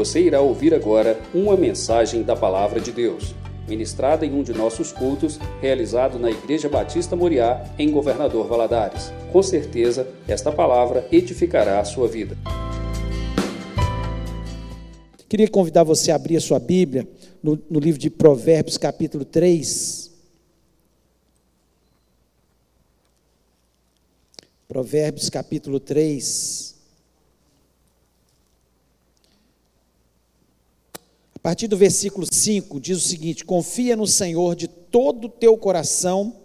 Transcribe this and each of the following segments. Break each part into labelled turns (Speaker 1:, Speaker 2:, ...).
Speaker 1: Você irá ouvir agora uma mensagem da Palavra de Deus, ministrada em um de nossos cultos, realizado na Igreja Batista Moriá, em Governador Valadares. Com certeza, esta palavra edificará a sua vida.
Speaker 2: Queria convidar você a abrir a sua Bíblia no, no livro de Provérbios, capítulo 3. Provérbios, capítulo 3. A partir do versículo 5, diz o seguinte: Confia no Senhor de todo o teu coração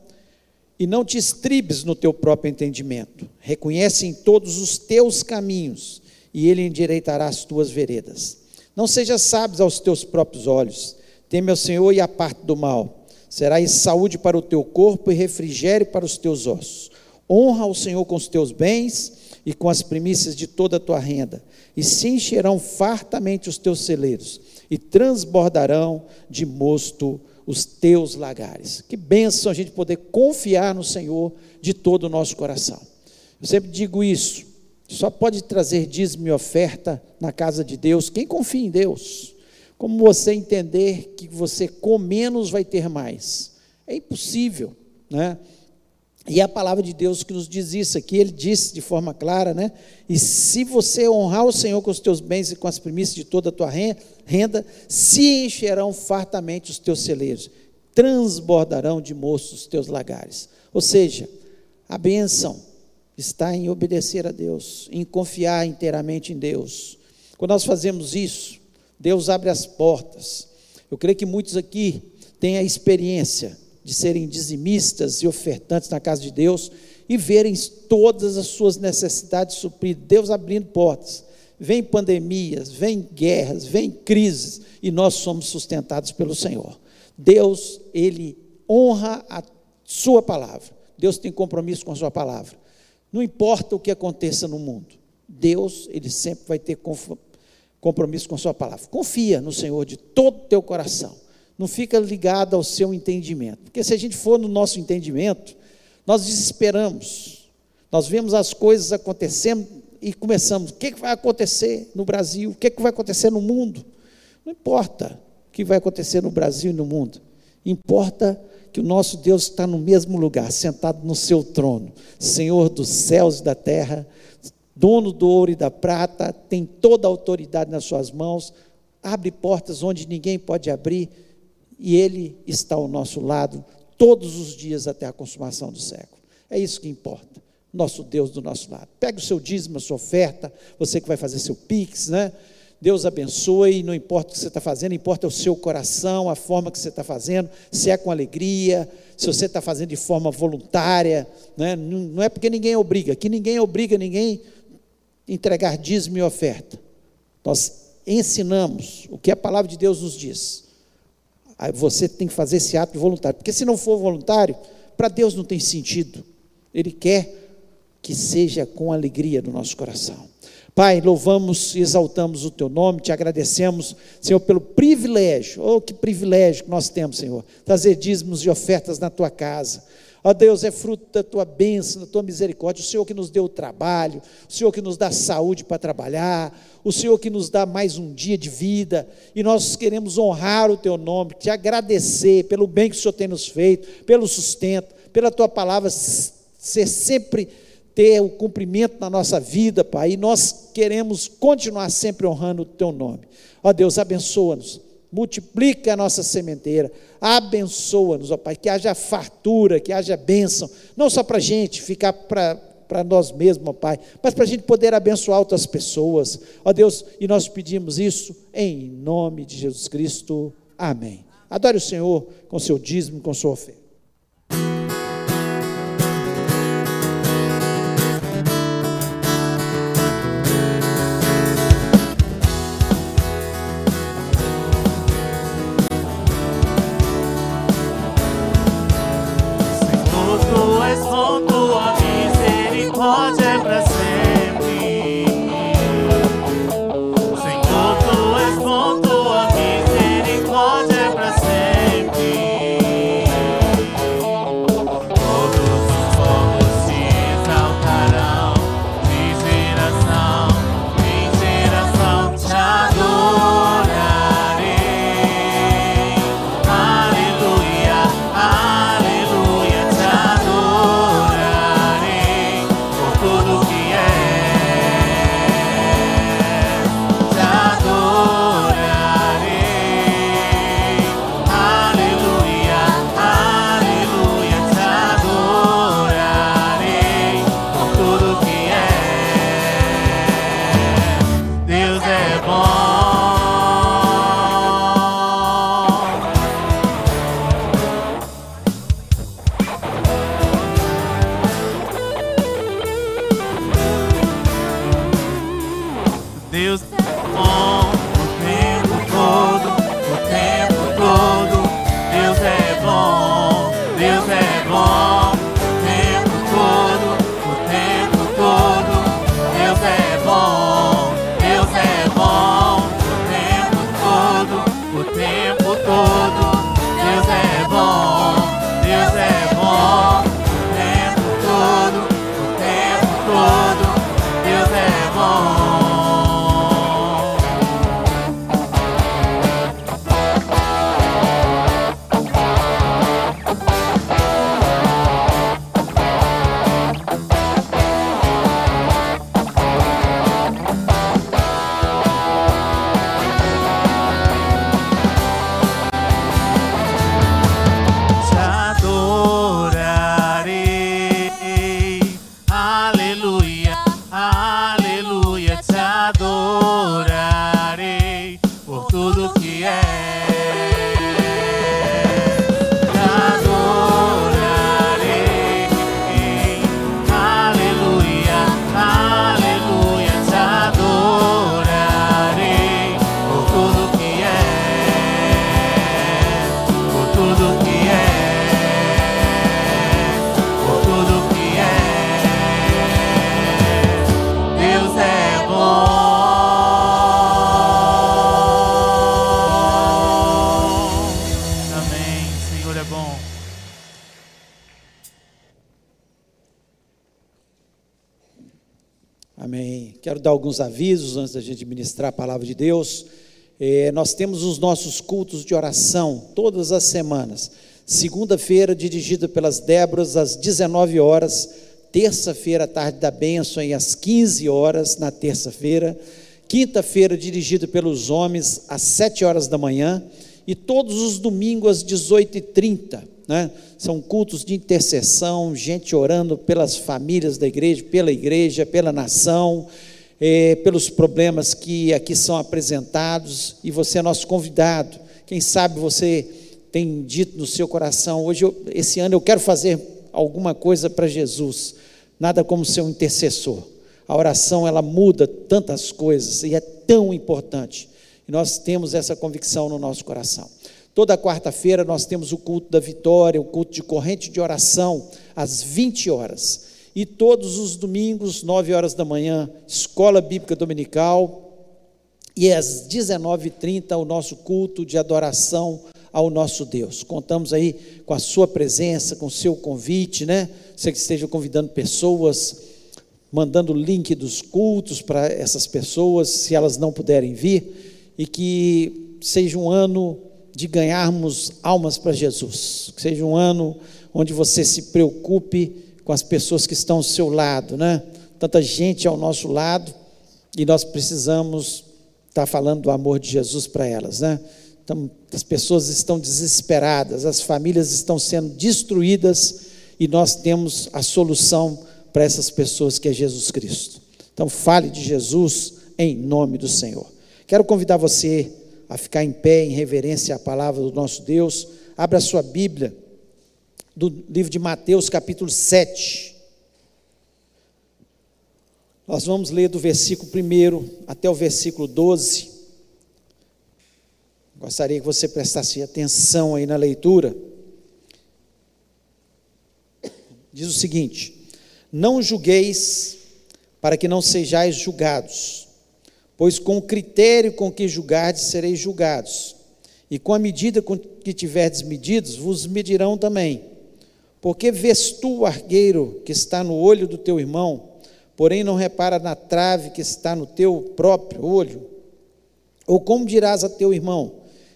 Speaker 2: e não te estribes no teu próprio entendimento. Reconhece em todos os teus caminhos e ele endireitará as tuas veredas. Não sejas sábio aos teus próprios olhos. Teme ao Senhor e a parte do mal. Serás saúde para o teu corpo e refrigério para os teus ossos. Honra ao Senhor com os teus bens e com as primícias de toda a tua renda, e se encherão fartamente os teus celeiros, e transbordarão de mosto os teus lagares. Que bênção a gente poder confiar no Senhor de todo o nosso coração. Eu sempre digo isso. Só pode trazer dízimo e oferta na casa de Deus quem confia em Deus. Como você entender que você com menos vai ter mais? É impossível, né? E a palavra de Deus que nos diz isso aqui, ele disse de forma clara, né? E se você honrar o Senhor com os teus bens e com as primícias de toda a tua renda, se encherão fartamente os teus celeiros, transbordarão de moços os teus lagares. Ou seja, a bênção está em obedecer a Deus, em confiar inteiramente em Deus. Quando nós fazemos isso, Deus abre as portas. Eu creio que muitos aqui têm a experiência de serem dizimistas e ofertantes na casa de Deus e verem todas as suas necessidades supridas, Deus abrindo portas. Vem pandemias, vem guerras, vem crises e nós somos sustentados pelo Senhor. Deus, ele honra a sua palavra. Deus tem compromisso com a sua palavra. Não importa o que aconteça no mundo, Deus, ele sempre vai ter compromisso com a sua palavra. Confia no Senhor de todo o teu coração. Não fica ligado ao seu entendimento. Porque se a gente for no nosso entendimento, nós desesperamos. Nós vemos as coisas acontecendo e começamos, o que vai acontecer no Brasil? O que vai acontecer no mundo? Não importa o que vai acontecer no Brasil e no mundo. Importa que o nosso Deus está no mesmo lugar, sentado no seu trono, Senhor dos céus e da terra, dono do ouro e da prata, tem toda a autoridade nas suas mãos, abre portas onde ninguém pode abrir, e Ele está ao nosso lado todos os dias até a consumação do século. É isso que importa. Nosso Deus do nosso lado. Pega o seu dízimo, a sua oferta, você que vai fazer seu pix, né? Deus abençoe, não importa o que você está fazendo, importa o seu coração, a forma que você está fazendo, se é com alegria, se você está fazendo de forma voluntária, né? não é porque ninguém obriga, aqui ninguém obriga ninguém entregar dízimo e oferta. Nós ensinamos o que a palavra de Deus nos diz. Você tem que fazer esse ato voluntário, porque se não for voluntário, para Deus não tem sentido. Ele quer que seja com alegria no nosso coração. Pai, louvamos e exaltamos o teu nome, te agradecemos, Senhor, pelo privilégio, oh que privilégio que nós temos, Senhor, trazer dízimos e ofertas na tua casa. Ó oh, Deus, é fruto da tua bênção, da tua misericórdia, o Senhor que nos deu o trabalho, o Senhor que nos dá saúde para trabalhar, o Senhor que nos dá mais um dia de vida, e nós queremos honrar o teu nome, te agradecer pelo bem que o Senhor tem nos feito, pelo sustento, pela tua palavra ser sempre ter o cumprimento na nossa vida, Pai, e nós queremos continuar sempre honrando o Teu nome. Ó Deus, abençoa-nos, multiplica a nossa sementeira, abençoa-nos, ó Pai, que haja fartura, que haja bênção, não só para a gente ficar para para nós mesmos, ó Pai, mas para a gente poder abençoar outras pessoas, ó Deus, e nós pedimos isso em nome de Jesus Cristo, amém. Adore o Senhor com seu dízimo, com sua oferta. Alguns avisos antes da gente ministrar a palavra de Deus. Eh, nós temos os nossos cultos de oração todas as semanas. Segunda-feira, dirigida pelas Déboras, às 19 horas. Terça-feira, tarde da bênção, às 15 horas, na terça-feira. Quinta-feira, dirigida pelos homens, às 7 horas da manhã. E todos os domingos, às 18h30. Né? São cultos de intercessão, gente orando pelas famílias da igreja, pela igreja, pela nação, eh, pelos problemas que aqui são apresentados, e você é nosso convidado. Quem sabe você tem dito no seu coração, hoje, eu- esse ano eu quero fazer alguma coisa para Jesus. Nada como ser um intercessor. A oração ela muda tantas coisas e é tão importante. E nós temos essa convicção no nosso coração. Toda quarta-feira nós temos o culto da vitória, o culto de corrente de oração, às 20 horas. E todos os domingos, 9 horas da manhã, escola bíblica dominical. E às 19h30, o nosso culto de adoração ao nosso Deus. Contamos aí com a sua presença, com o seu convite, né? Você que esteja convidando pessoas, mandando o link dos cultos para essas pessoas, se elas não puderem vir, e que seja um ano de ganharmos almas para Jesus, que seja um ano onde você se preocupe com as pessoas que estão ao seu lado, né? Tanta gente ao nosso lado e nós precisamos estar falando do amor de Jesus para elas, né? Então, as pessoas estão desesperadas, as famílias estão sendo destruídas e nós temos a solução para essas pessoas que é Jesus Cristo. Então, fale de Jesus em nome do Senhor. Quero convidar você a ficar em pé em reverência à palavra do nosso Deus. Abra a sua Bíblia do livro de Mateus, capítulo 7. Nós vamos ler do versículo 1 até o versículo 12. Gostaria que você prestasse atenção aí na leitura. Diz o seguinte: Não julgueis, para que não sejais julgados, pois com o critério com que julgardes sereis julgados, e com a medida com que tiverdes medidos, vos medirão também. Porque vês tu o argueiro que está no olho do teu irmão, porém não repara na trave que está no teu próprio olho? Ou como dirás a teu irmão: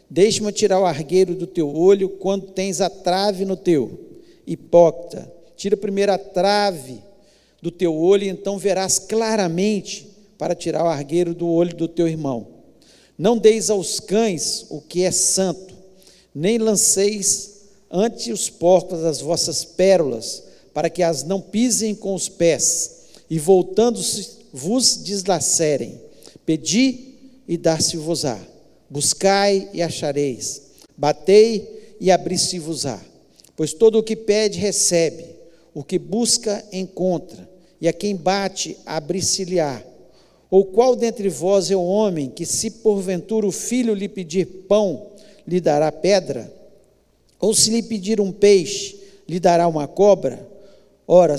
Speaker 2: Deixe-me tirar o argueiro do teu olho quando tens a trave no teu? Hipócrita, tira primeiro a trave do teu olho, e então verás claramente para tirar o argueiro do olho do teu irmão. Não deis aos cães o que é santo, nem lanceis ante os porcos as vossas pérolas, para que as não pisem com os pés, e voltando-se vos deslacerem. Pedi e dar-se-vos-á. Buscai e achareis. Batei e abri-se-vos-á. Pois todo o que pede, recebe. O que busca, encontra. E a quem bate, abri-se-lhe-á. Ou qual dentre vós é o homem que, se porventura o filho lhe pedir pão, lhe dará pedra? Ou se lhe pedir um peixe, lhe dará uma cobra? Ora,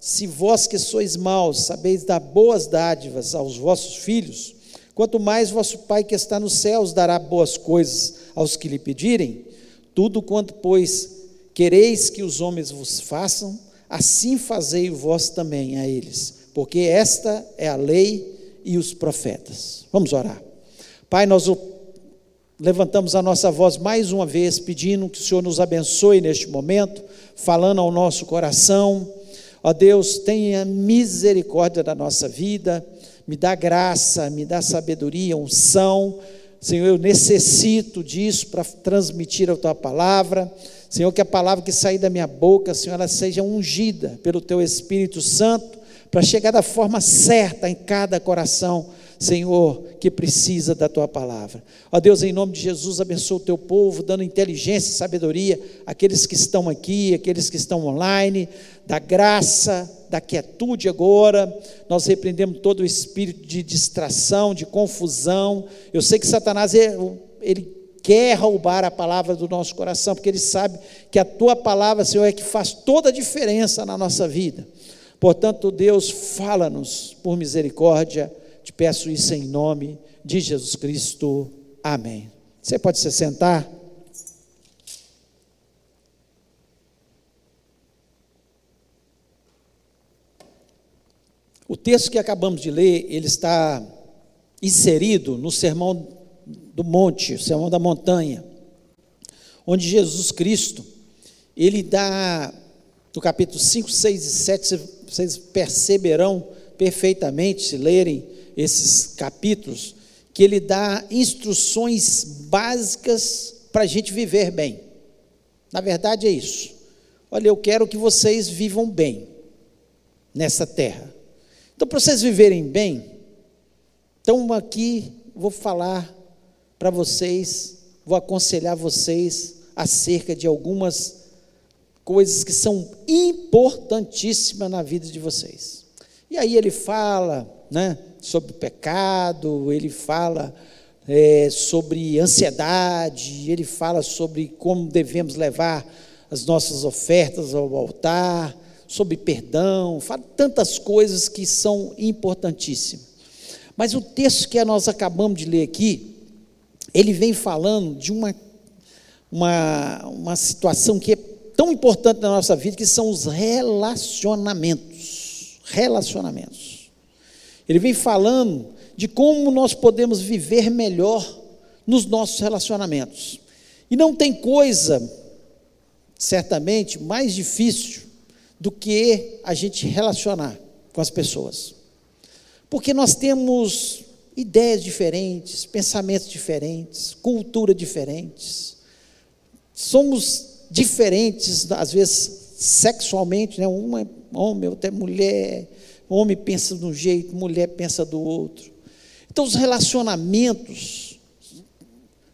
Speaker 2: se vós que sois maus sabeis dar boas dádivas aos vossos filhos, quanto mais vosso Pai que está nos céus dará boas coisas aos que lhe pedirem? Tudo quanto, pois, quereis que os homens vos façam, assim fazei vós também a eles, porque esta é a lei e os profetas. Vamos orar. Pai, nós levantamos a nossa voz mais uma vez, pedindo que o Senhor nos abençoe neste momento, falando ao nosso coração. Ó Deus, tenha misericórdia da nossa vida, me dá graça, me dá sabedoria, unção. Senhor, eu necessito disso para transmitir a tua palavra. Senhor, que a palavra que sair da minha boca, Senhor, ela seja ungida pelo teu Espírito Santo para chegar da forma certa em cada coração, Senhor, que precisa da tua palavra. Ó Deus, em nome de Jesus, abençoa o teu povo, dando inteligência e sabedoria àqueles que estão aqui, àqueles que estão online, da graça, da quietude agora. Nós repreendemos todo o espírito de distração, de confusão. Eu sei que Satanás, ele quer roubar a palavra do nosso coração, porque ele sabe que a tua palavra, Senhor, é que faz toda a diferença na nossa vida. Portanto, Deus, fala-nos por misericórdia, te peço isso em nome de Jesus Cristo. Amém. Você pode se sentar? O texto que acabamos de ler, ele está inserido no Sermão do Monte, o Sermão da Montanha, onde Jesus Cristo, ele dá, no capítulo 5, 6 e 7, vocês perceberão perfeitamente, se lerem esses capítulos, que ele dá instruções básicas para a gente viver bem. Na verdade é isso. Olha, eu quero que vocês vivam bem nessa terra. Então, para vocês viverem bem, então aqui vou falar para vocês, vou aconselhar vocês acerca de algumas coisas que são importantíssimas na vida de vocês. E aí ele fala né, sobre pecado, ele fala é, sobre ansiedade, ele fala sobre como devemos levar as nossas ofertas ao altar, sobre perdão, fala tantas coisas que são importantíssimas. Mas o texto que nós acabamos de ler aqui, ele vem falando de uma, uma, uma situação que é tão importante na nossa vida, que são os relacionamentos. Relacionamentos. Ele vem falando de como nós podemos viver melhor nos nossos relacionamentos. E não tem coisa, certamente, mais difícil do que a gente relacionar com as pessoas. Porque nós temos ideias diferentes, pensamentos diferentes, cultura diferentes. Somos diferentes, às vezes sexualmente, né? uma é homem, outra é mulher, homem pensa de um jeito, mulher pensa do outro. Então, os relacionamentos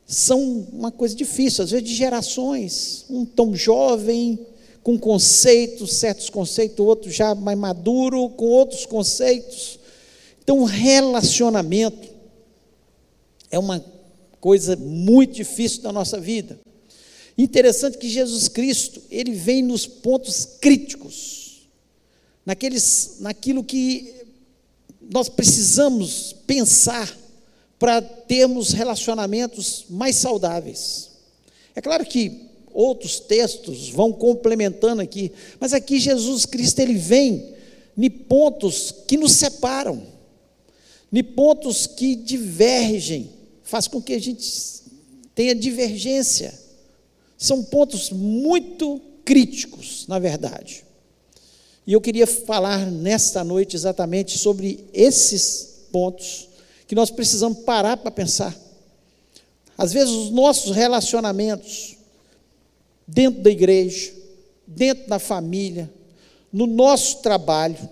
Speaker 2: são uma coisa difícil, às vezes de gerações. Um tão jovem, com conceitos, certos conceitos, outro já mais maduro, com outros conceitos. Então, relacionamento é uma coisa muito difícil da nossa vida. Interessante que Jesus Cristo, ele vem nos pontos críticos, naqueles, naquilo que nós precisamos pensar para termos relacionamentos mais saudáveis. É claro que outros textos vão complementando aqui, mas aqui Jesus Cristo ele vem em pontos que nos separam, em pontos que divergem, faz com que a gente tenha divergência. São pontos muito críticos, na verdade. E eu queria falar nesta noite exatamente sobre esses pontos que nós precisamos parar para pensar. Às vezes, os nossos relacionamentos dentro da igreja, dentro da família, no nosso trabalho,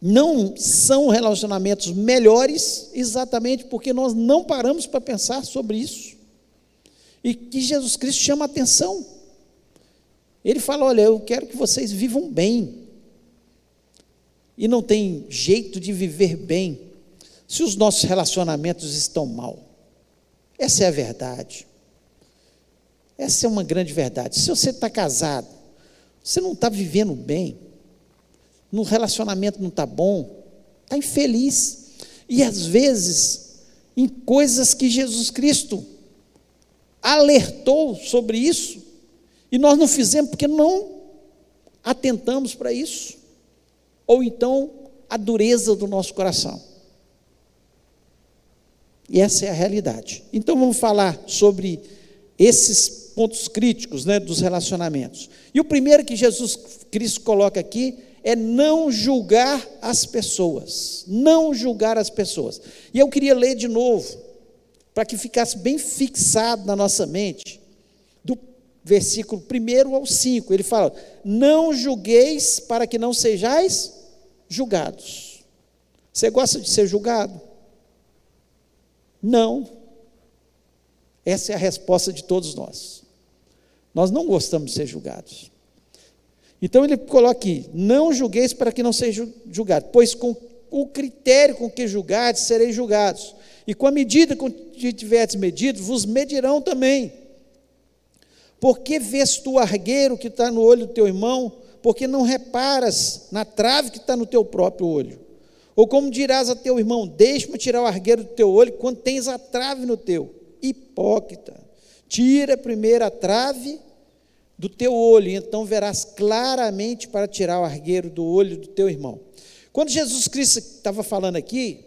Speaker 2: não são relacionamentos melhores, exatamente porque nós não paramos para pensar sobre isso. E que Jesus Cristo chama a atenção. Ele fala: Olha, eu quero que vocês vivam bem. E não tem jeito de viver bem se os nossos relacionamentos estão mal. Essa é a verdade. Essa é uma grande verdade. Se você está casado, você não está vivendo bem, no relacionamento não está bom, está infeliz. E às vezes, em coisas que Jesus Cristo alertou sobre isso, e nós não fizemos porque não atentamos para isso, ou então a dureza do nosso coração. E essa é a realidade. Então vamos falar sobre esses pontos críticos né, dos relacionamentos. E o primeiro que Jesus Cristo coloca aqui é não julgar as pessoas. Não julgar as pessoas. E eu queria ler de novo, para que ficasse bem fixado na nossa mente, do versículo 1 ao 5. Ele fala: Não julgueis para que não sejais julgados. Você gosta de ser julgado? Não. Essa é a resposta de todos nós. Nós não gostamos de ser julgados. Então ele coloca aqui: não julgueis para que não seja julgado, pois com o critério com que julgardes sereis julgados, e com a medida com que tiverdes medido, vos medirão também. Porque vês tu argueiro que está no olho do teu irmão, porque não reparas na trave que está no teu próprio olho? Ou como dirás a teu irmão: Deixa-me tirar o argueiro do teu olho, quando tens a trave no teu? Hipócrita, tira primeiro a trave do teu olho, e então verás claramente para tirar o argueiro do olho do teu irmão. Quando Jesus Cristo estava falando aqui,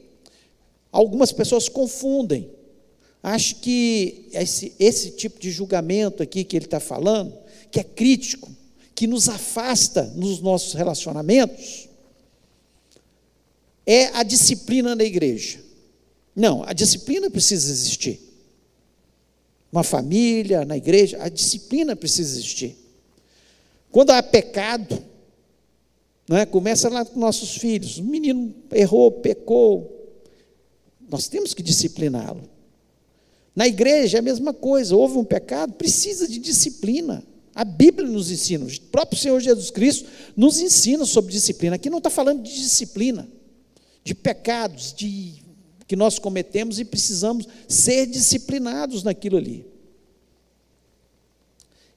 Speaker 2: algumas pessoas confundem. Acho que esse, esse tipo de julgamento aqui que ele está falando, que é crítico, que nos afasta nos nossos relacionamentos, é a disciplina da igreja. Não, a disciplina precisa existir uma família, na igreja, a disciplina precisa existir. Quando há pecado, não é? começa lá com nossos filhos, o menino errou, pecou, nós temos que discipliná-lo. Na igreja é a mesma coisa, houve um pecado, precisa de disciplina. A Bíblia nos ensina, o próprio Senhor Jesus Cristo nos ensina sobre disciplina. Aqui não está falando de disciplina, de pecados, de que nós cometemos e precisamos ser disciplinados naquilo ali.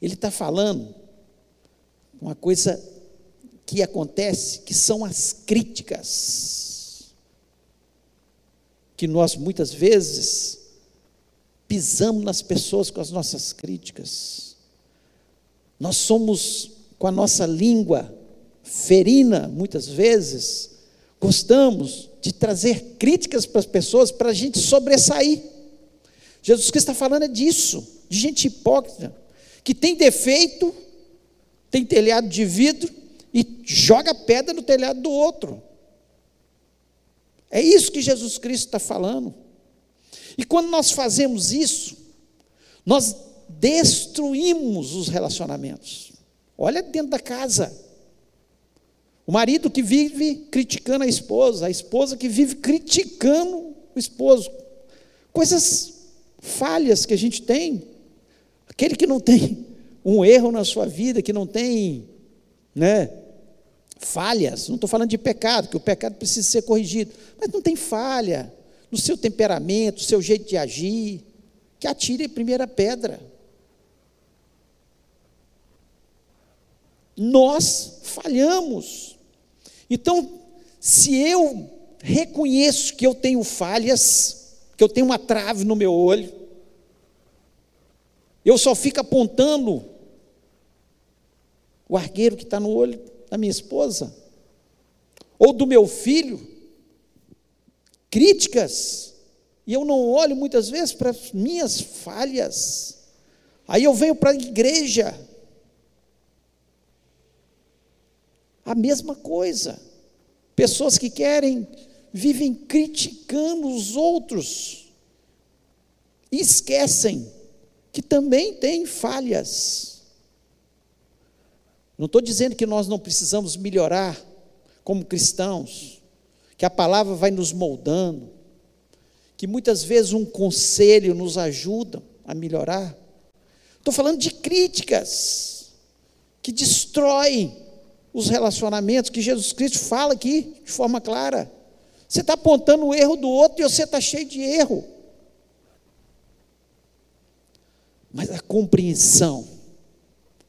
Speaker 2: Ele está falando uma coisa que acontece, que são as críticas, que nós muitas vezes pisamos nas pessoas com as nossas críticas. Nós somos, com a nossa língua ferina, muitas vezes, gostamos de trazer críticas para as pessoas para a gente sobressair. Jesus Cristo está falando é disso, de gente hipócrita, que tem defeito, tem telhado de vidro e joga pedra no telhado do outro. É isso que Jesus Cristo está falando. E quando nós fazemos isso, nós destruímos os relacionamentos. Olha dentro da casa. O marido que vive criticando a esposa, a esposa que vive criticando o esposo. Coisas falhas que a gente tem. Aquele que não tem um erro na sua vida, que não tem, né, falhas, não estou falando de pecado, que o pecado precisa ser corrigido, mas não tem falha no seu temperamento, no seu jeito de agir, que atire a primeira pedra. Nós falhamos. Então, se eu reconheço que eu tenho falhas, que eu tenho uma trave no meu olho, eu só fico apontando o argueiro que está no olho da minha esposa, ou do meu filho, críticas, e eu não olho muitas vezes para as minhas falhas, aí eu venho para a igreja, A mesma coisa. Pessoas que querem, vivem criticando os outros, e esquecem que também tem falhas. Não estou dizendo que nós não precisamos melhorar como cristãos, que a palavra vai nos moldando, que muitas vezes um conselho nos ajuda a melhorar. Estou falando de críticas que destroem os relacionamentos que Jesus Cristo fala aqui de forma clara. Você está apontando o erro do outro e você está cheio de erro. Mas a compreensão,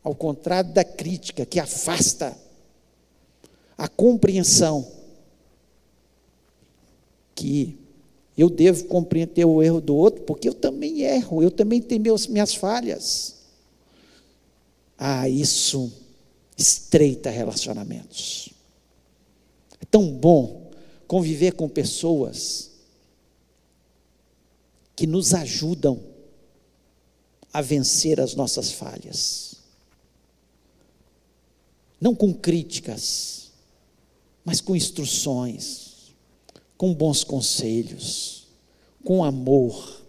Speaker 2: ao contrário da crítica que afasta, a compreensão que eu devo compreender o erro do outro, porque eu também erro, eu também tenho meus, minhas falhas. Ah, isso estreita relacionamentos. É tão bom conviver com pessoas que nos ajudam a vencer as nossas falhas. Não com críticas, mas com instruções, com bons conselhos, com amor,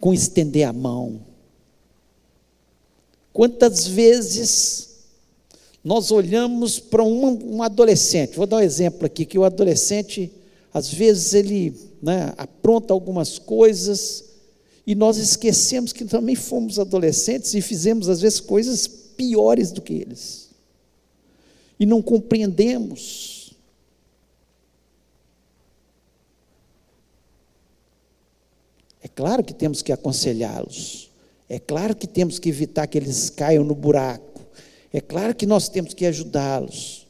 Speaker 2: com estender a mão. Quantas vezes nós olhamos para um, um, adolescente, vou dar um exemplo aqui, que o adolescente, às vezes, ele né, apronta algumas coisas, e nós esquecemos que também fomos adolescentes e fizemos, às vezes, coisas piores do que eles. E não compreendemos. É claro que temos que aconselhá-los. É claro que temos que evitar que eles caiam no buraco. É claro que nós temos que ajudá-los.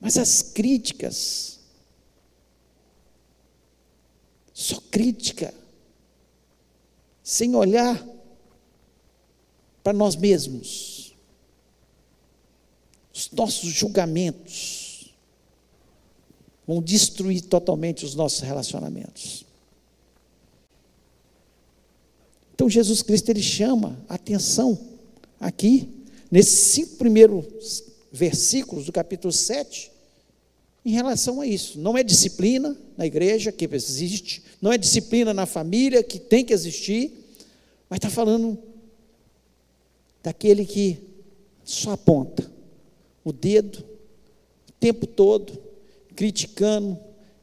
Speaker 2: Mas as críticas, só crítica, sem olhar para nós mesmos, os nossos julgamentos vão destruir totalmente os nossos relacionamentos. Então Jesus Cristo ele chama a atenção aqui, nesses cinco primeiros versículos do capítulo 7, em relação a isso. Não é disciplina na igreja que existe, não é disciplina na família que tem que existir, mas está falando daquele que só aponta o dedo o tempo todo, criticando,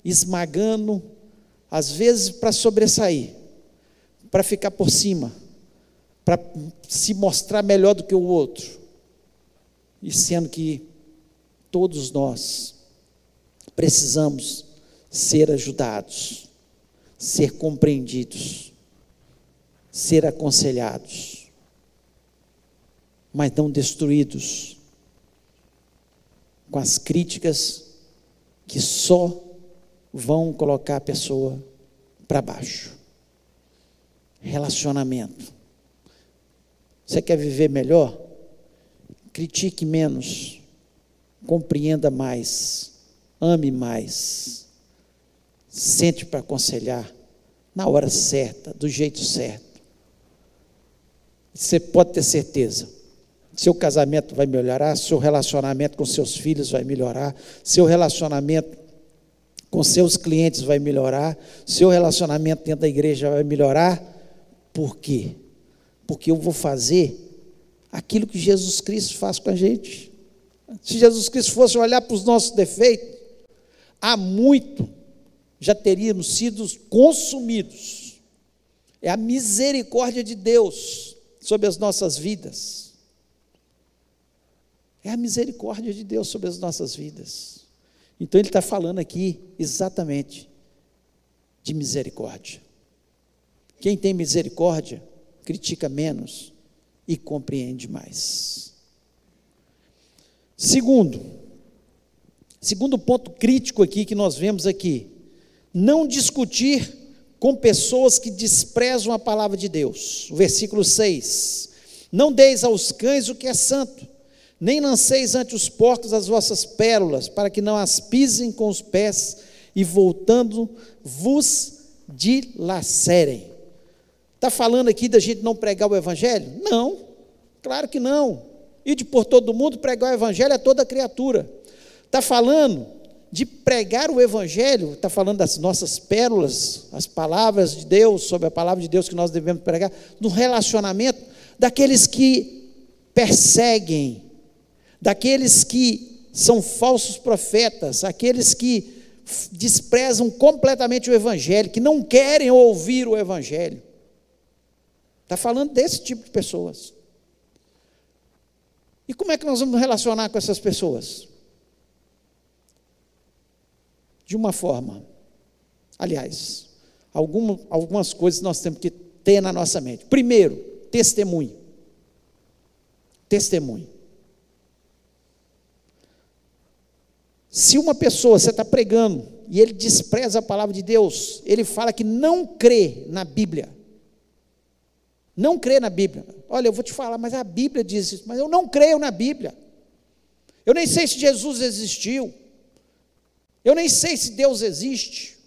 Speaker 2: esmagando, às vezes para sobressair, para ficar por cima, para se mostrar melhor do que o outro, e sendo que todos nós precisamos ser ajudados, ser compreendidos, ser aconselhados, mas não destruídos com as críticas que só vão colocar a pessoa para baixo. Relacionamento. Você quer viver melhor? Critique menos, compreenda mais ame mais, sente para aconselhar, na hora certa, do jeito certo. Você pode ter certeza, seu casamento vai melhorar, seu relacionamento com seus filhos vai melhorar, seu relacionamento com seus clientes vai melhorar, seu relacionamento dentro da igreja vai melhorar. Por quê? Porque eu vou fazer aquilo que Jesus Cristo faz com a gente. Se Jesus Cristo fosse olhar para os nossos defeitos, há muito já teríamos sido consumidos. É a misericórdia de Deus sobre as nossas vidas. É a misericórdia de Deus sobre as nossas vidas. Então ele está falando aqui exatamente de misericórdia. Quem tem misericórdia critica menos e compreende mais. Segundo, Segundo ponto crítico aqui que nós vemos aqui, não discutir com pessoas que desprezam a palavra de Deus. O versículo 6. Não deis aos cães o que é santo, nem lanceis ante os porcos as vossas pérolas, para que não as pisem com os pés e voltando vos dilacerem. Está falando aqui da gente não pregar o Evangelho? Não, claro que não. E de por todo mundo pregar o Evangelho a toda criatura. Está falando de pregar o Evangelho, está falando das nossas pérolas, as palavras de Deus, sobre a palavra de Deus que nós devemos pregar, no relacionamento daqueles que perseguem, daqueles que são falsos profetas, aqueles que desprezam completamente o Evangelho, que não querem ouvir o Evangelho. Está falando desse tipo de pessoas. E como é que nós vamos relacionar com essas pessoas? de uma forma. Aliás, alguma, algumas coisas nós temos que ter na nossa mente. Primeiro, testemunho. Testemunho. Se uma pessoa, você está pregando, e ele despreza a palavra de Deus, ele fala que não crê na Bíblia. Não crê na Bíblia. Olha, eu vou te falar, mas a Bíblia diz isso, mas eu não creio na Bíblia. Eu nem sei se Jesus existiu. Eu nem sei se Deus existe.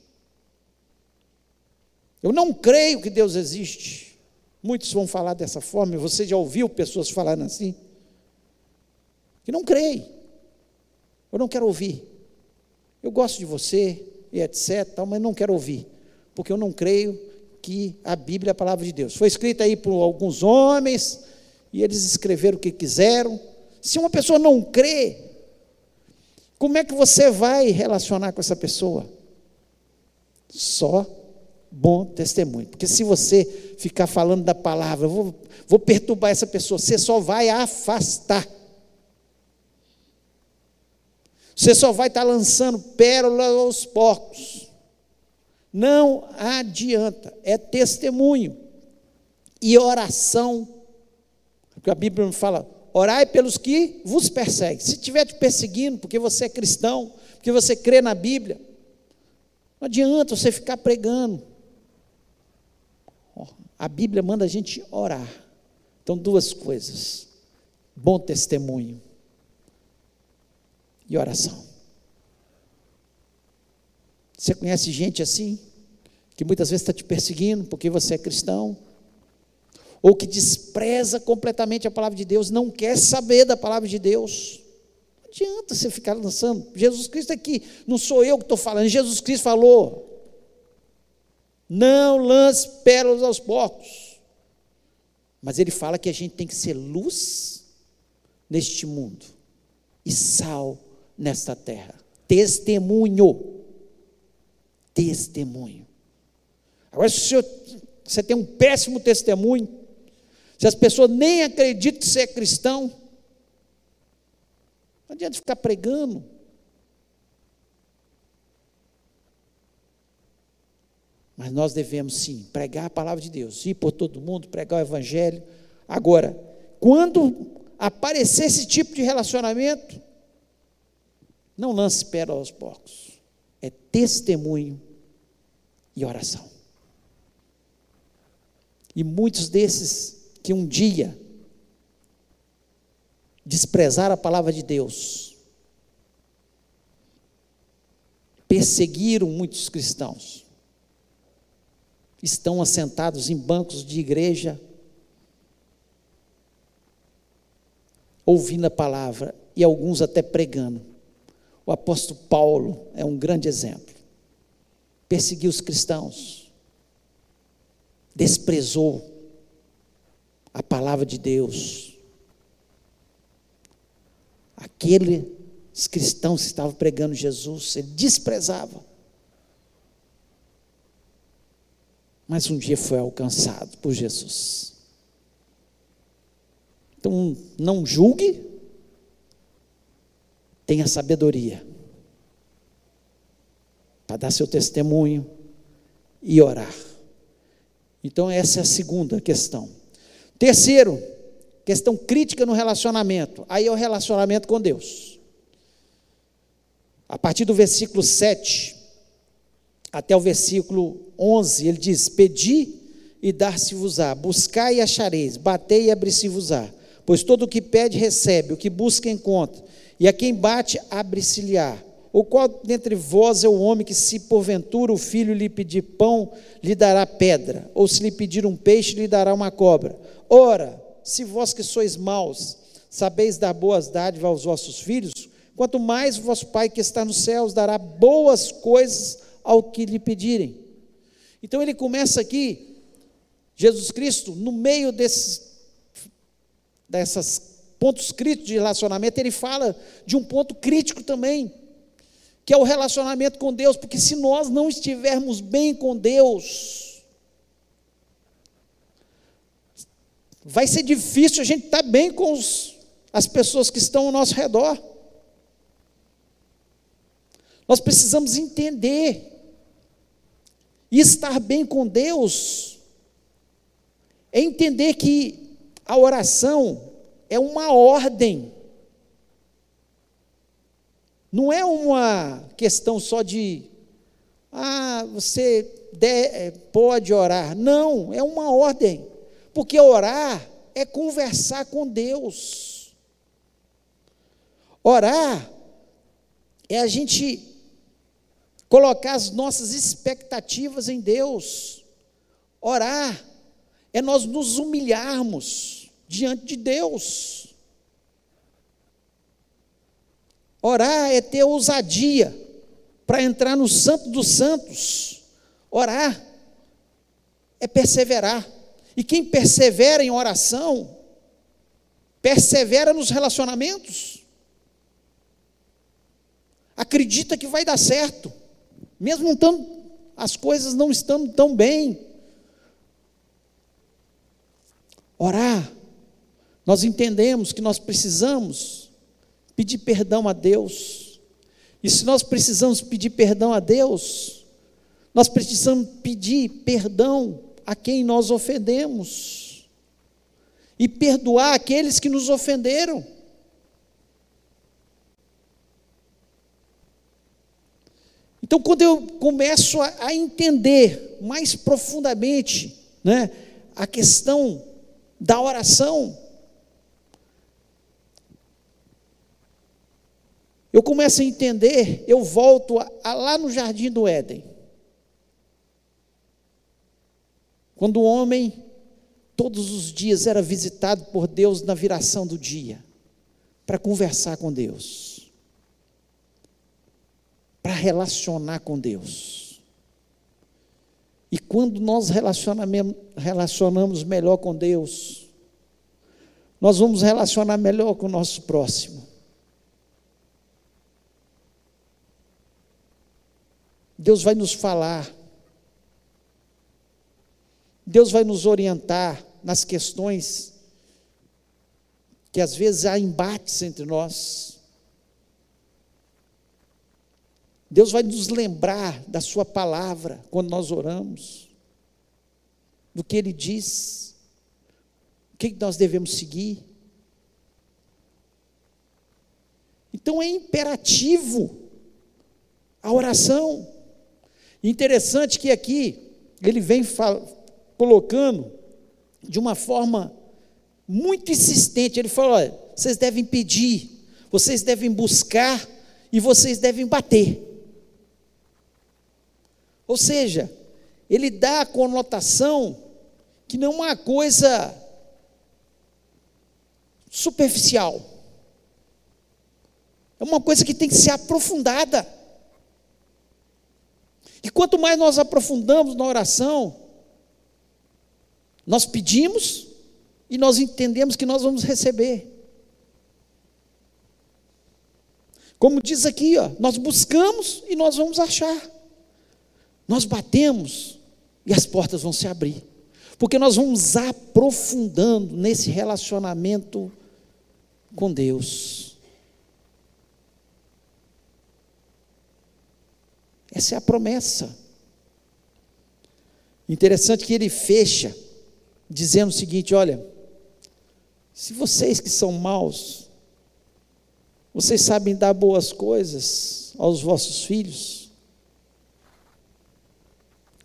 Speaker 2: Eu não creio que Deus existe. Muitos vão falar dessa forma, você já ouviu pessoas falando assim? Que não creem. Eu não quero ouvir. Eu gosto de você e etc, mas não quero ouvir, porque eu não creio que a Bíblia é a palavra de Deus. Foi escrita aí por alguns homens e eles escreveram o que quiseram. Se uma pessoa não crê, como é que você vai relacionar com essa pessoa? Só bom testemunho. Porque se você ficar falando da palavra, vou, vou perturbar essa pessoa, você só vai afastar. Você só vai estar lançando pérolas aos porcos. Não adianta, é testemunho e oração. Porque a Bíblia fala: orai pelos que vos perseguem. Se estiver te perseguindo porque você é cristão, porque você crê na Bíblia, não adianta você ficar pregando. A Bíblia manda a gente orar. Então, duas coisas: bom testemunho e oração. Você conhece gente assim, que muitas vezes está te perseguindo porque você é cristão, ou que despreza completamente a palavra de Deus, não quer saber da palavra de Deus. Não adianta você ficar lançando. Jesus Cristo aqui, não sou eu que estou falando, Jesus Cristo falou. Não lance pérolas aos porcos. Mas ele fala que a gente tem que ser luz neste mundo e sal nesta terra. Testemunho. Testemunho. Agora, se você tem um péssimo testemunho, se as pessoas nem acreditam que você é cristão, não adianta ficar pregando. Mas nós devemos sim pregar a palavra de Deus, ir por todo mundo, pregar o Evangelho. Agora, quando aparecer esse tipo de relacionamento, não lance pérola aos porcos. É testemunho e oração. E muitos desses que um dia desprezaram a palavra de Deus, perseguiram muitos cristãos, estão assentados em bancos de igreja, ouvindo a palavra e alguns até pregando. O apóstolo Paulo é um grande exemplo. Perseguiu os cristãos, desprezou a palavra de Deus. Aqueles cristãos que estavam pregando Jesus, ele desprezava. Mas um dia foi alcançado por Jesus. Então, não julgue tenha sabedoria para dar seu testemunho e orar. Então, essa é a segunda questão. Terceiro, questão crítica no relacionamento. Aí é o relacionamento com Deus. A partir do versículo 7 até o versículo 11, ele diz: Pedi e dar-se-vos-á, buscai e achareis, batei e abri-se-vos-á. Pois todo o que pede, recebe, o que busca, encontra e a quem bate, abre-se-lhe-á. Ou qual dentre vós é o homem que, se porventura o filho lhe pedir pão, lhe dará pedra? Ou se lhe pedir um peixe, lhe dará uma cobra? Ora, se vós que sois maus, sabeis dar boas dádivas aos vossos filhos, quanto mais vosso Pai que está nos céus dará boas coisas ao que lhe pedirem. Então ele começa aqui, Jesus Cristo, no meio desses, dessas pontos críticos de relacionamento, ele fala de um ponto crítico também, que é o relacionamento com Deus, porque se nós não estivermos bem com Deus, vai ser difícil a gente estar bem com os, as pessoas que estão ao nosso redor. Nós precisamos entender e estar bem com Deus é entender que a oração é uma ordem. Não é uma questão só de, ah, você de, é, pode orar. Não, é uma ordem. Porque orar é conversar com Deus. Orar é a gente colocar as nossas expectativas em Deus. Orar é nós nos humilharmos diante de Deus. Orar é ter ousadia para entrar no Santo dos Santos. Orar é perseverar. E quem persevera em oração, persevera nos relacionamentos. Acredita que vai dar certo, mesmo não as coisas não estando tão bem. Orar, nós entendemos que nós precisamos pedir perdão a Deus. E se nós precisamos pedir perdão a Deus, nós precisamos pedir perdão a quem nós ofendemos e perdoar aqueles que nos ofenderam. Então, quando eu começo a, a entender mais profundamente né, a questão da oração. Eu começo a entender, eu volto a, a, lá no jardim do Éden. Quando o homem, todos os dias, era visitado por Deus na viração do dia, para conversar com Deus, para relacionar com Deus. E quando nós relacionamos melhor com Deus, nós vamos relacionar melhor com o nosso próximo. Deus vai nos falar. Deus vai nos orientar nas questões que às vezes há embates entre nós. Deus vai nos lembrar da Sua palavra quando nós oramos, do que Ele diz, o que nós devemos seguir. Então é imperativo a oração. Interessante que aqui ele vem colocando de uma forma muito insistente. Ele fala: olha, vocês devem pedir, vocês devem buscar e vocês devem bater. Ou seja, ele dá a conotação que não é uma coisa superficial. É uma coisa que tem que ser aprofundada. E quanto mais nós aprofundamos na oração, nós pedimos e nós entendemos que nós vamos receber. Como diz aqui, ó, nós buscamos e nós vamos achar. Nós batemos e as portas vão se abrir. Porque nós vamos aprofundando nesse relacionamento com Deus. Essa é a promessa. Interessante que ele fecha dizendo o seguinte: olha, se vocês que são maus, vocês sabem dar boas coisas aos vossos filhos,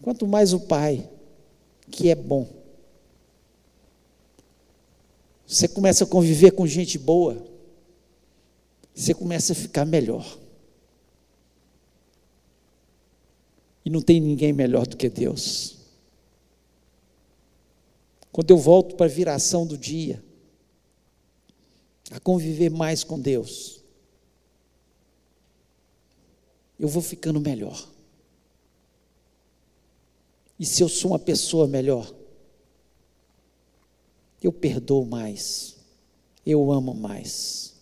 Speaker 2: Quanto mais o Pai, que é bom. Você começa a conviver com gente boa, você começa a ficar melhor. E não tem ninguém melhor do que Deus. Quando eu volto para a viração do dia, a conviver mais com Deus, eu vou ficando melhor. E se eu sou uma pessoa melhor, eu perdoo mais, eu amo mais.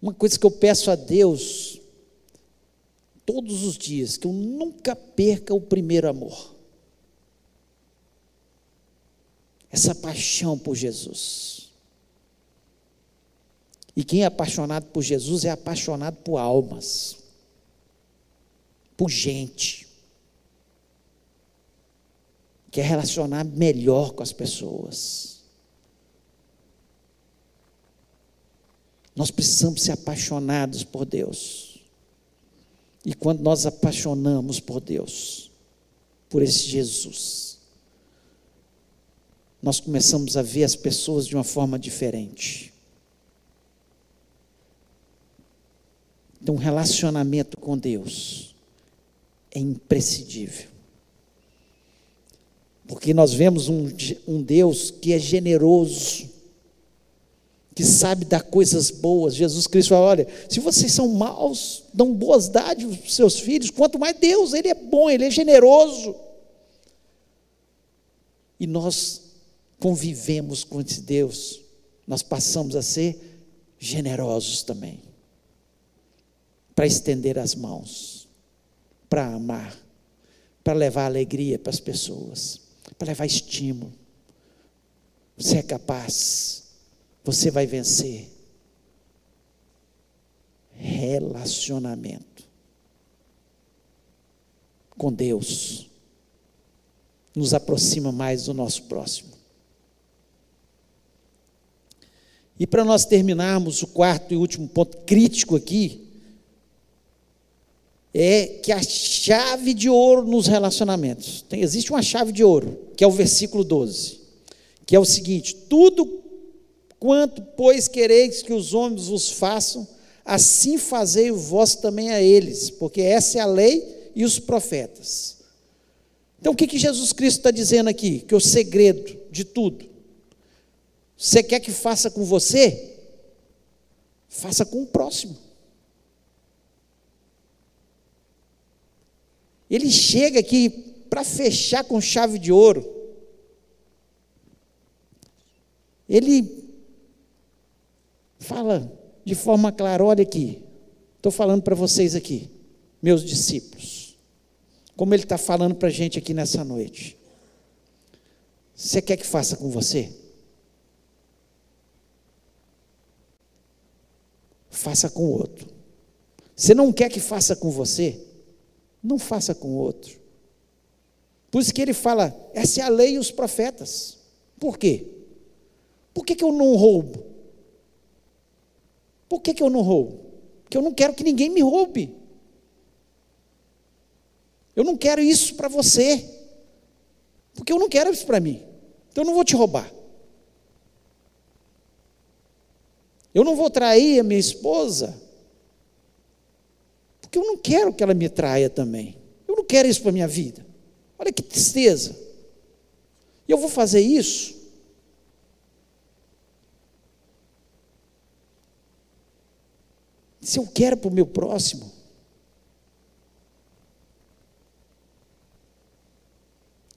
Speaker 2: Uma coisa que eu peço a Deus todos os dias, que eu nunca perca o primeiro amor. Essa paixão por Jesus. E quem é apaixonado por Jesus é apaixonado por almas, por gente. Quer relacionar melhor com as pessoas. Nós precisamos ser apaixonados por Deus. E quando nós apaixonamos por Deus, por esse Jesus, nós começamos a ver as pessoas de uma forma diferente. Então, um relacionamento com Deus é imprescindível. Porque nós vemos um, um Deus que é generoso, que sabe dar coisas boas. Jesus Cristo fala: olha, se vocês são maus, dão boas dádivas para os seus filhos, quanto mais Deus, Ele é bom, Ele é generoso. E nós convivemos com esse Deus, nós passamos a ser generosos também para estender as mãos, para amar, para levar alegria para as pessoas, para levar estímulo. Você é capaz, você vai vencer. Relacionamento com Deus nos aproxima mais do nosso próximo. E para nós terminarmos o quarto e último ponto crítico aqui, é que a chave de ouro nos relacionamentos. Tem, existe uma chave de ouro, que é o versículo 12, que é o seguinte: tudo quanto, pois, quereis que os homens vos façam, assim fazei vós também a eles, porque essa é a lei e os profetas. Então, o que, que Jesus Cristo está dizendo aqui? Que o segredo de tudo, você quer que faça com você? Faça com o próximo. Ele chega aqui para fechar com chave de ouro. Ele fala de forma clara: olha aqui, estou falando para vocês aqui, meus discípulos, como ele está falando para a gente aqui nessa noite. Você quer que faça com você? Faça com o outro. Você não quer que faça com você? não faça com o outro. Por isso que ele fala, essa é a lei e os profetas. Por quê? Por que, que eu não roubo? Por que, que eu não roubo? Porque eu não quero que ninguém me roube. Eu não quero isso para você. Porque eu não quero isso para mim. Então eu não vou te roubar. Eu não vou trair a minha esposa porque eu não quero que ela me traia também. Eu não quero isso para a minha vida. Olha que tristeza. E eu vou fazer isso. Se eu quero para o meu próximo,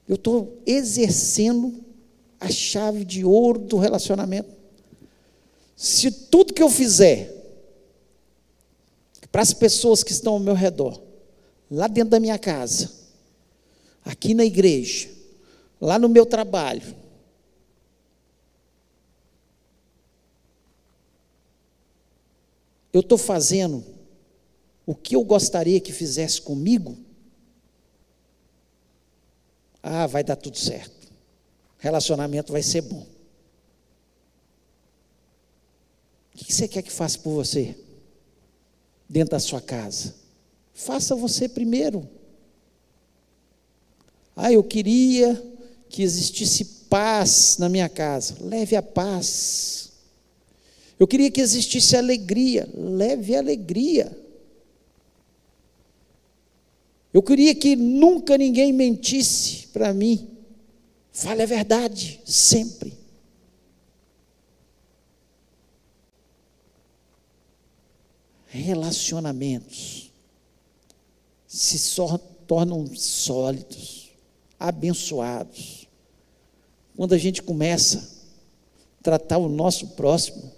Speaker 2: eu estou exercendo a chave de ouro do relacionamento. Se tudo que eu fizer para as pessoas que estão ao meu redor, lá dentro da minha casa, aqui na igreja, lá no meu trabalho. Eu estou fazendo o que eu gostaria que fizesse comigo? Ah, vai dar tudo certo. Relacionamento vai ser bom. O que você quer que faça por você? dentro da sua casa. Faça você primeiro. Ah, eu queria que existisse paz na minha casa. Leve a paz. Eu queria que existisse alegria. Leve alegria. Eu queria que nunca ninguém mentisse para mim. Fale a verdade, sempre. relacionamentos se só tornam sólidos, abençoados. Quando a gente começa a tratar o nosso próximo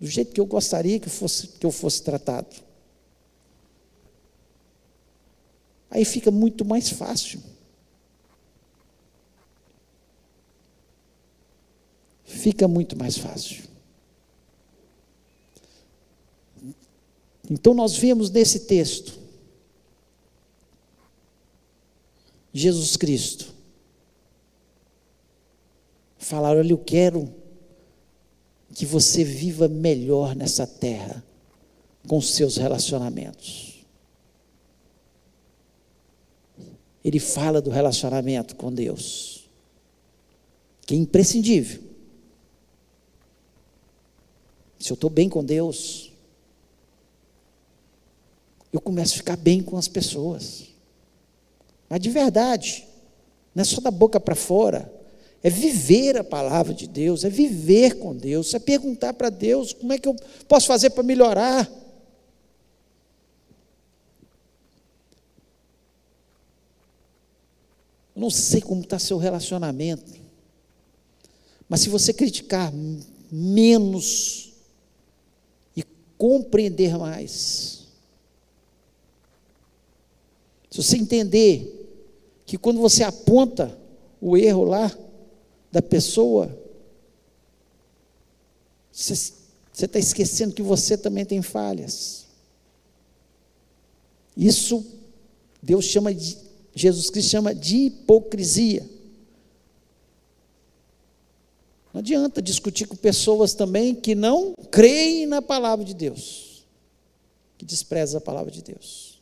Speaker 2: do jeito que eu gostaria que, fosse, que eu fosse tratado. Aí fica muito mais fácil. Fica muito mais fácil. Então nós vemos nesse texto Jesus Cristo falar: olha, eu quero que você viva melhor nessa terra com seus relacionamentos. Ele fala do relacionamento com Deus, que é imprescindível. Se eu estou bem com Deus, eu começo a ficar bem com as pessoas. Mas de verdade, não é só da boca para fora, é viver a palavra de Deus, é viver com Deus, é perguntar para Deus como é que eu posso fazer para melhorar. Eu não sei como está seu relacionamento, mas se você criticar menos e compreender mais, se você entender que quando você aponta o erro lá da pessoa, você está esquecendo que você também tem falhas. Isso Deus chama de, Jesus Cristo chama de hipocrisia. Não adianta discutir com pessoas também que não creem na palavra de Deus, que desprezam a palavra de Deus.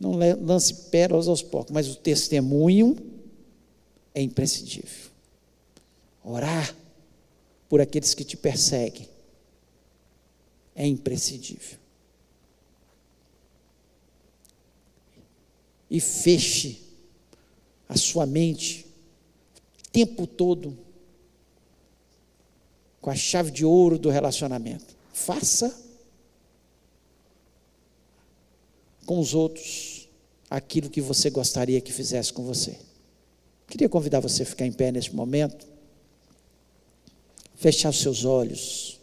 Speaker 2: Não lance pérolas aos porcos, mas o testemunho é imprescindível. Orar por aqueles que te perseguem é imprescindível. E feche a sua mente o tempo todo com a chave de ouro do relacionamento. Faça com os outros aquilo que você gostaria que fizesse com você. Queria convidar você a ficar em pé neste momento, fechar os seus olhos,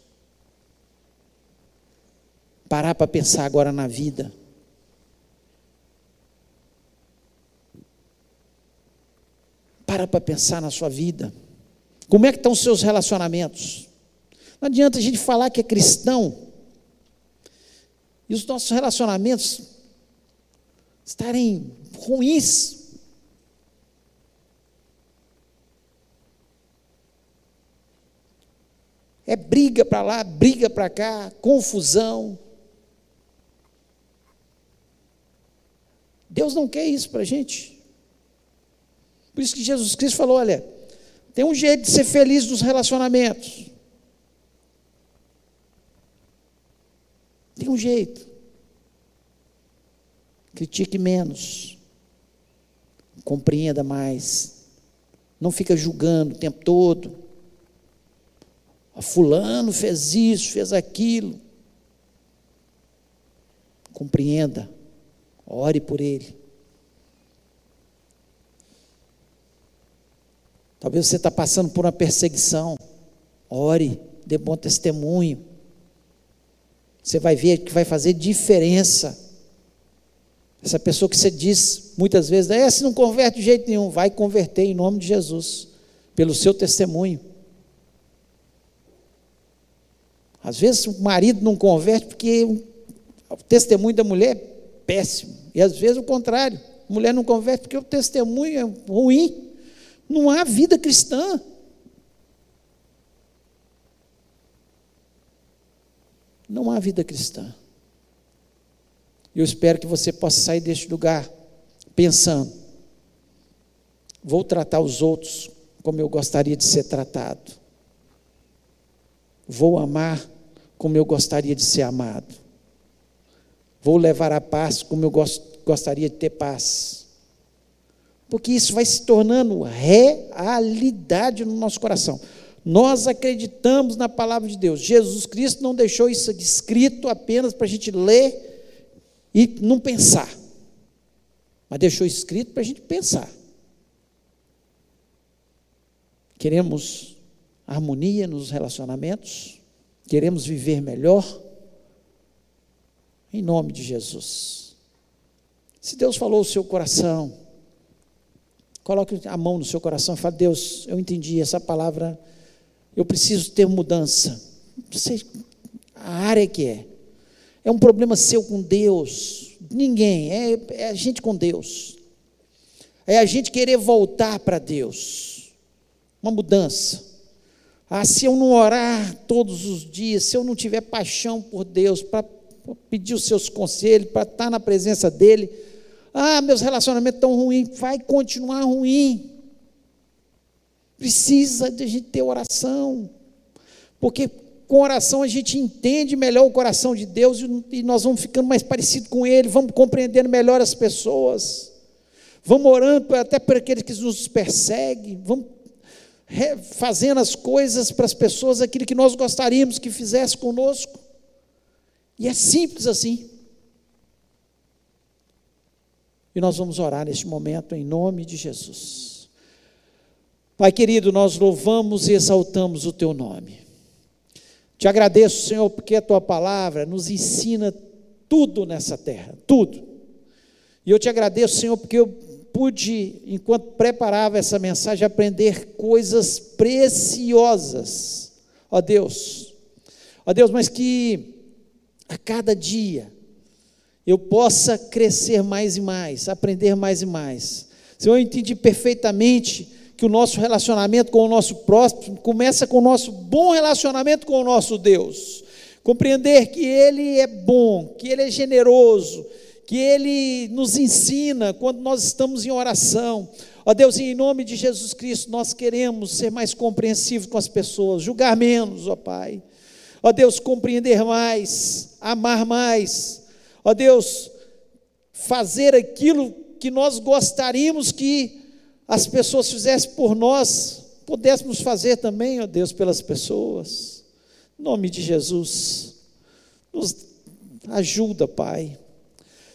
Speaker 2: parar para pensar agora na vida. Para para pensar na sua vida. Como é que estão os seus relacionamentos? Não adianta a gente falar que é cristão e os nossos relacionamentos estarem ruins. É briga para lá, briga para cá, confusão. Deus não quer isso para a gente. Por isso que Jesus Cristo falou: olha, tem um jeito de ser feliz nos relacionamentos. Tem um jeito. Critique menos. Compreenda mais. Não fica julgando o tempo todo. Fulano fez isso, fez aquilo. Compreenda. Ore por ele. Talvez você está passando por uma perseguição. Ore, dê bom testemunho. Você vai ver que vai fazer diferença. Essa pessoa que você diz muitas vezes, é, se não converte de jeito nenhum, vai converter em nome de Jesus, pelo seu testemunho. Às vezes o marido não converte porque o testemunho da mulher é péssimo. E às vezes o contrário, a mulher não converte porque o testemunho é ruim. Não há vida cristã. Não há vida cristã. Eu espero que você possa sair deste lugar pensando: vou tratar os outros como eu gostaria de ser tratado. Vou amar como eu gostaria de ser amado. Vou levar a paz como eu gostaria de ter paz. Porque isso vai se tornando realidade no nosso coração. Nós acreditamos na palavra de Deus. Jesus Cristo não deixou isso escrito apenas para a gente ler e não pensar. Mas deixou escrito para a gente pensar. Queremos harmonia nos relacionamentos, queremos viver melhor, em nome de Jesus. Se Deus falou o seu coração, coloque a mão no seu coração e fale: Deus, eu entendi essa palavra, eu preciso ter mudança. Você A área que é. É um problema seu com Deus. Ninguém, é, é a gente com Deus. É a gente querer voltar para Deus. Uma mudança. Ah, se eu não orar todos os dias, se eu não tiver paixão por Deus, para pedir os seus conselhos, para estar na presença dEle, ah, meus relacionamentos estão ruins, vai continuar ruim. Precisa de a gente ter oração, porque com oração a gente entende melhor o coração de Deus e nós vamos ficando mais parecidos com Ele, vamos compreendendo melhor as pessoas, vamos orando até por aqueles que nos perseguem, vamos fazendo as coisas para as pessoas aquilo que nós gostaríamos que fizesse conosco. E é simples assim. E nós vamos orar neste momento em nome de Jesus. Pai querido, nós louvamos e exaltamos o teu nome. Te agradeço, Senhor, porque a tua palavra nos ensina tudo nessa terra, tudo. E eu te agradeço, Senhor, porque eu pude, enquanto preparava essa mensagem, aprender coisas preciosas. Ó Deus, ó Deus, mas que a cada dia eu possa crescer mais e mais, aprender mais e mais. Senhor, eu entendi perfeitamente que o nosso relacionamento com o nosso próximo começa com o nosso bom relacionamento com o nosso Deus. Compreender que Ele é bom, que Ele é generoso, que Ele nos ensina quando nós estamos em oração. Ó Deus, em nome de Jesus Cristo, nós queremos ser mais compreensivos com as pessoas, julgar menos, ó Pai. Ó Deus, compreender mais, amar mais. Ó Deus, fazer aquilo que nós gostaríamos que as pessoas fizessem por nós, pudéssemos fazer também, ó Deus, pelas pessoas. Em nome de Jesus, nos ajuda, Pai.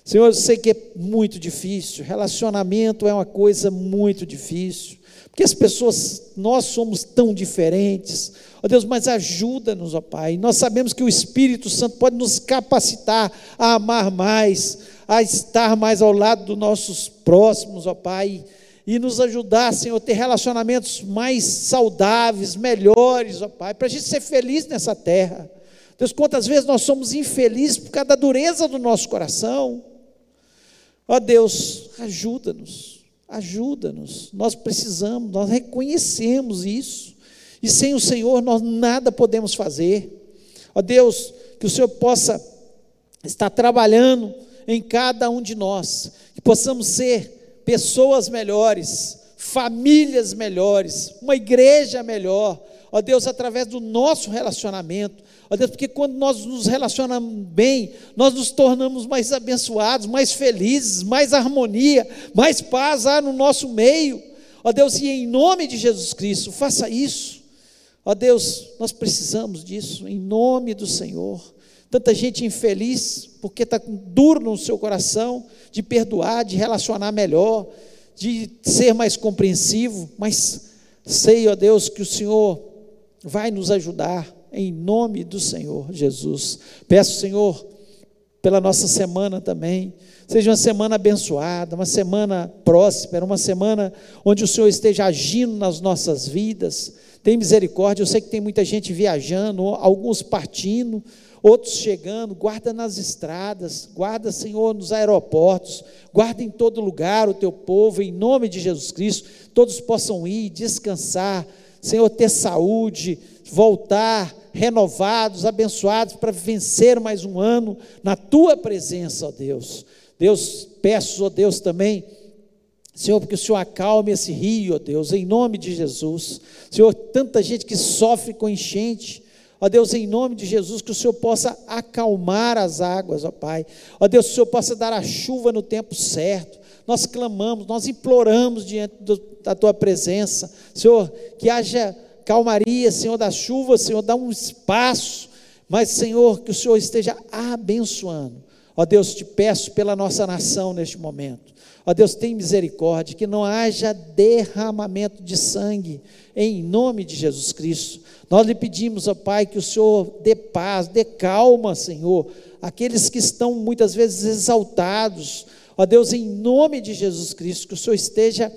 Speaker 2: Senhor, eu sei que é muito difícil, relacionamento é uma coisa muito difícil, porque as pessoas, nós somos tão diferentes, ó Deus, mas ajuda-nos, ó Pai. Nós sabemos que o Espírito Santo pode nos capacitar a amar mais, a estar mais ao lado dos nossos próximos, ó Pai, e nos ajudar, Senhor, a ter relacionamentos mais saudáveis, melhores, ó Pai, para a gente ser feliz nessa terra. Deus, quantas vezes nós somos infelizes por causa da dureza do nosso coração. Ó Deus, ajuda-nos, ajuda-nos. Nós precisamos, nós reconhecemos isso. E sem o Senhor nós nada podemos fazer. Ó Deus, que o Senhor possa estar trabalhando em cada um de nós, que possamos ser pessoas melhores, famílias melhores, uma igreja melhor. Ó Deus, através do nosso relacionamento, Ó Deus, porque quando nós nos relacionamos bem, nós nos tornamos mais abençoados, mais felizes, mais harmonia, mais paz há no nosso meio. Ó Deus, e em nome de Jesus Cristo, faça isso. Ó Deus, nós precisamos disso, em nome do Senhor. Tanta gente infeliz, porque está duro no seu coração, de perdoar, de relacionar melhor, de ser mais compreensivo, mas sei, ó Deus, que o Senhor vai nos ajudar em nome do Senhor Jesus. Peço, Senhor, pela nossa semana também. Seja uma semana abençoada, uma semana próspera, uma semana onde o Senhor esteja agindo nas nossas vidas. Tem misericórdia. Eu sei que tem muita gente viajando, alguns partindo, outros chegando. Guarda nas estradas, guarda, Senhor, nos aeroportos, guarda em todo lugar o teu povo, em nome de Jesus Cristo. Todos possam ir, descansar, Senhor, ter saúde, voltar renovados, abençoados para vencer mais um ano na tua presença, ó Deus. Deus, peço, ó Deus, também, Senhor, porque o Senhor acalme esse rio, ó Deus, em nome de Jesus. Senhor, tanta gente que sofre com enchente, Ó Deus, em nome de Jesus, que o Senhor possa acalmar as águas, ó Pai. Ó Deus, que o Senhor possa dar a chuva no tempo certo. Nós clamamos, nós imploramos diante do, da Tua presença. Senhor, que haja calmaria, Senhor, da chuva, Senhor, dá um espaço, mas, Senhor, que o Senhor esteja abençoando. Ó Deus, te peço pela nossa nação neste momento. Ó Deus, tem misericórdia, que não haja derramamento de sangue, em nome de Jesus Cristo. Nós lhe pedimos, ó Pai, que o Senhor dê paz, dê calma, Senhor, aqueles que estão muitas vezes exaltados. Ó Deus, em nome de Jesus Cristo, que o Senhor esteja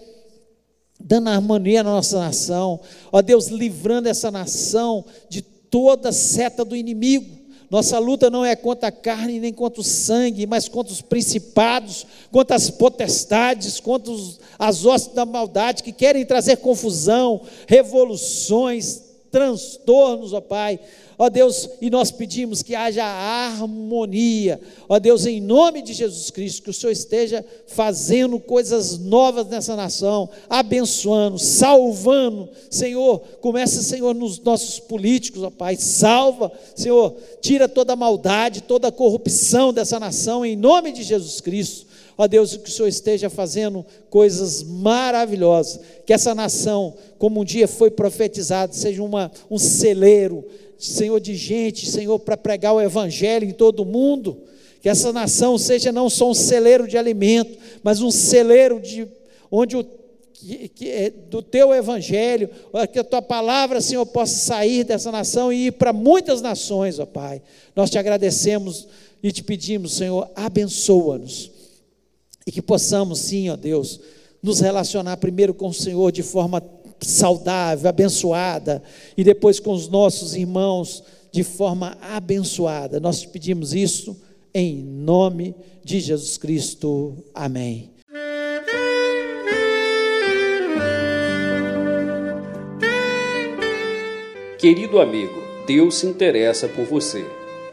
Speaker 2: dando harmonia na nossa nação, ó Deus, livrando essa nação de toda seta do inimigo, Nossa luta não é contra a carne nem contra o sangue, mas contra os principados, contra as potestades, contra os, as hostes da maldade que querem trazer confusão, revoluções, transtornos, ó Pai. Ó Deus, e nós pedimos que haja harmonia. Ó Deus, em nome de Jesus Cristo, que o Senhor esteja fazendo coisas novas nessa nação, abençoando, salvando. Senhor, começa, Senhor, nos nossos políticos, ó Pai. Salva, Senhor, tira toda a maldade, toda a corrupção dessa nação, em nome de Jesus Cristo. Ó Deus, que o Senhor esteja fazendo coisas maravilhosas, que essa nação, como um dia foi profetizado, seja uma, um celeiro, Senhor, de gente, Senhor, para pregar o Evangelho em todo o mundo. Que essa nação seja não só um celeiro de alimento, mas um celeiro de onde o que, que, é do teu evangelho, que a tua palavra, Senhor, possa sair dessa nação e ir para muitas nações, ó Pai. Nós te agradecemos e te pedimos, Senhor, abençoa-nos. E que possamos, sim, ó Deus, nos relacionar primeiro com o Senhor de forma saudável, abençoada, e depois com os nossos irmãos de forma abençoada. Nós te pedimos isso em nome de Jesus Cristo. Amém.
Speaker 1: Querido amigo, Deus se interessa por você.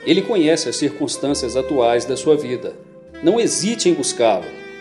Speaker 1: Ele conhece as circunstâncias atuais da sua vida. Não hesite em buscá-lo.